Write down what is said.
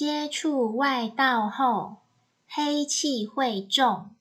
接触外道后黑气会重。